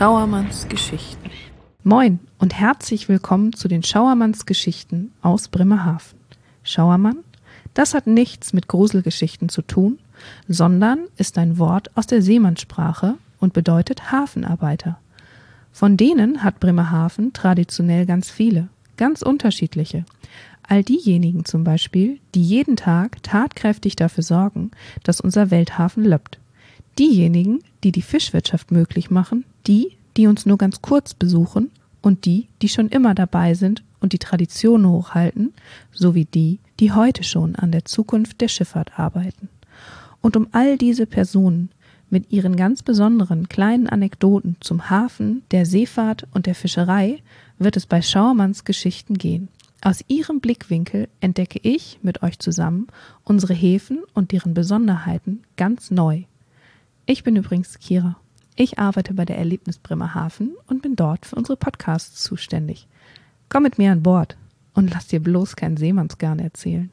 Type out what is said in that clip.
Schauermanns Geschichten. Moin und herzlich willkommen zu den Schauermanns Geschichten aus Bremerhaven. Schauermann, das hat nichts mit Gruselgeschichten zu tun, sondern ist ein Wort aus der Seemannssprache und bedeutet Hafenarbeiter. Von denen hat Bremerhaven traditionell ganz viele, ganz unterschiedliche. All diejenigen zum Beispiel, die jeden Tag tatkräftig dafür sorgen, dass unser Welthafen löppt. Diejenigen, die die Fischwirtschaft möglich machen, die, die uns nur ganz kurz besuchen und die, die schon immer dabei sind und die Traditionen hochhalten, sowie die, die heute schon an der Zukunft der Schifffahrt arbeiten. Und um all diese Personen mit ihren ganz besonderen kleinen Anekdoten zum Hafen, der Seefahrt und der Fischerei wird es bei Schauermanns Geschichten gehen. Aus ihrem Blickwinkel entdecke ich mit euch zusammen unsere Häfen und deren Besonderheiten ganz neu. Ich bin übrigens Kira. Ich arbeite bei der Erlebnis Bremerhaven und bin dort für unsere Podcasts zuständig. Komm mit mir an Bord und lass dir bloß kein Seemannsgarn erzählen.